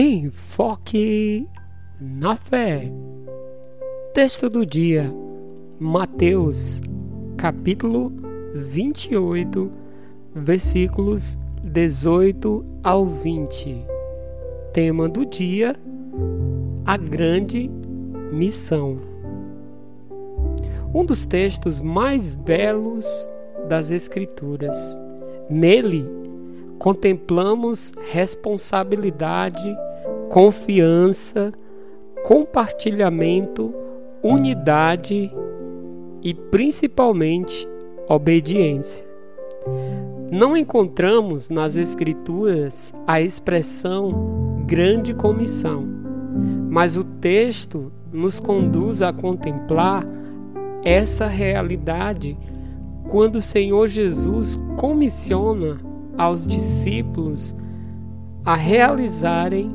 Enfoque na fé. Texto do dia, Mateus, capítulo 28, versículos 18 ao 20. Tema do dia: A grande missão. Um dos textos mais belos das Escrituras. Nele, contemplamos responsabilidade confiança, compartilhamento, unidade e principalmente obediência. Não encontramos nas Escrituras a expressão grande comissão, mas o texto nos conduz a contemplar essa realidade quando o Senhor Jesus comissiona aos discípulos a realizarem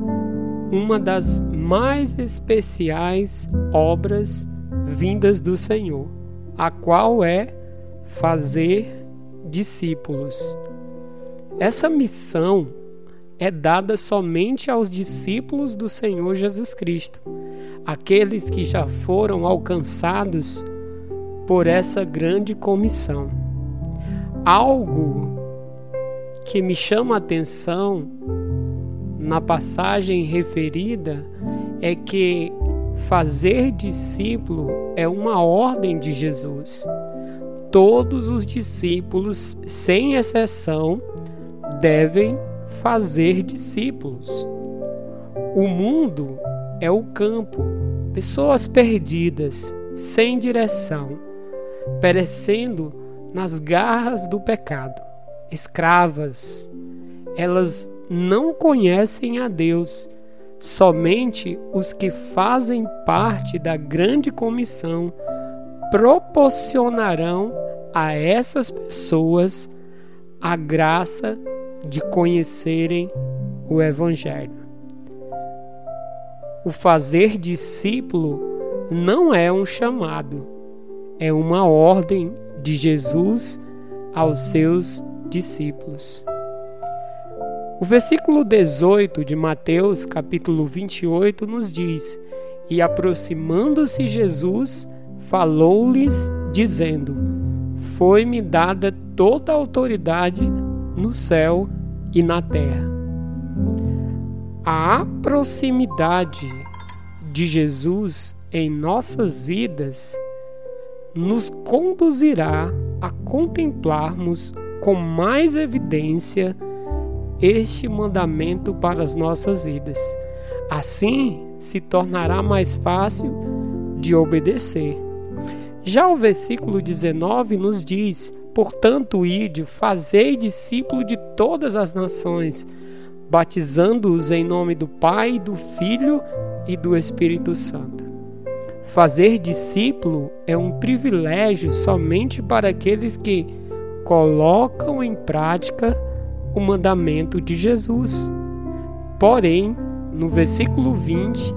uma das mais especiais obras vindas do Senhor, a qual é fazer discípulos. Essa missão é dada somente aos discípulos do Senhor Jesus Cristo, aqueles que já foram alcançados por essa grande comissão. Algo que me chama a atenção na passagem referida é que fazer discípulo é uma ordem de Jesus. Todos os discípulos, sem exceção, devem fazer discípulos. O mundo é o campo, pessoas perdidas, sem direção, perecendo nas garras do pecado, escravas. Elas não conhecem a Deus. Somente os que fazem parte da grande comissão proporcionarão a essas pessoas a graça de conhecerem o Evangelho. O fazer discípulo não é um chamado, é uma ordem de Jesus aos seus discípulos. O versículo 18 de Mateus, capítulo 28, nos diz: E aproximando-se Jesus, falou-lhes, dizendo: Foi-me dada toda a autoridade no céu e na terra. A proximidade de Jesus em nossas vidas nos conduzirá a contemplarmos com mais evidência este mandamento para as nossas vidas. Assim se tornará mais fácil de obedecer. Já o versículo 19 nos diz: Portanto, ide, fazei discípulo de todas as nações, batizando-os em nome do Pai, do Filho e do Espírito Santo. Fazer discípulo é um privilégio somente para aqueles que colocam em prática o mandamento de Jesus. Porém, no versículo 20,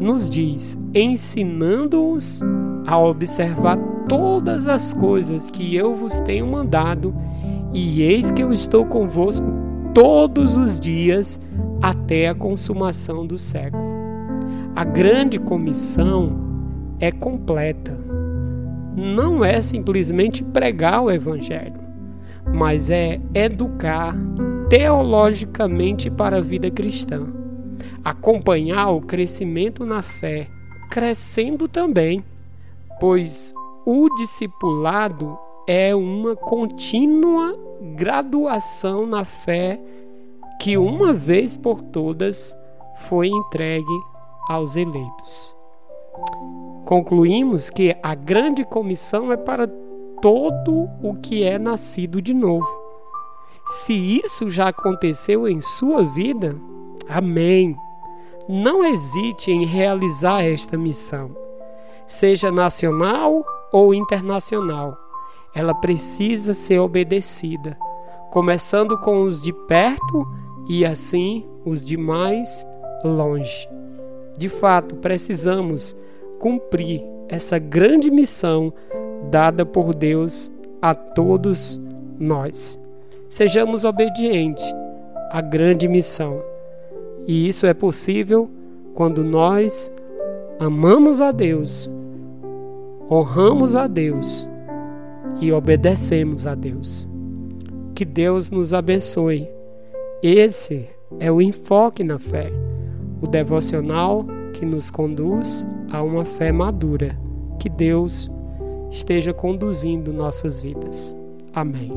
nos diz: ensinando-os a observar todas as coisas que eu vos tenho mandado, e eis que eu estou convosco todos os dias até a consumação do século. A grande comissão é completa. Não é simplesmente pregar o evangelho mas é educar teologicamente para a vida cristã. Acompanhar o crescimento na fé, crescendo também, pois o discipulado é uma contínua graduação na fé que uma vez por todas foi entregue aos eleitos. Concluímos que a grande comissão é para todo o que é nascido de novo. Se isso já aconteceu em sua vida, amém. Não hesite em realizar esta missão, seja nacional ou internacional. Ela precisa ser obedecida, começando com os de perto e assim os de mais longe. De fato, precisamos cumprir essa grande missão dada por Deus a todos nós. Sejamos obedientes à grande missão E isso é possível quando nós amamos a Deus, honramos a Deus e obedecemos a Deus. Que Deus nos abençoe. Esse é o enfoque na fé, o devocional que nos conduz a uma fé madura. Que Deus esteja conduzindo nossas vidas. Amém.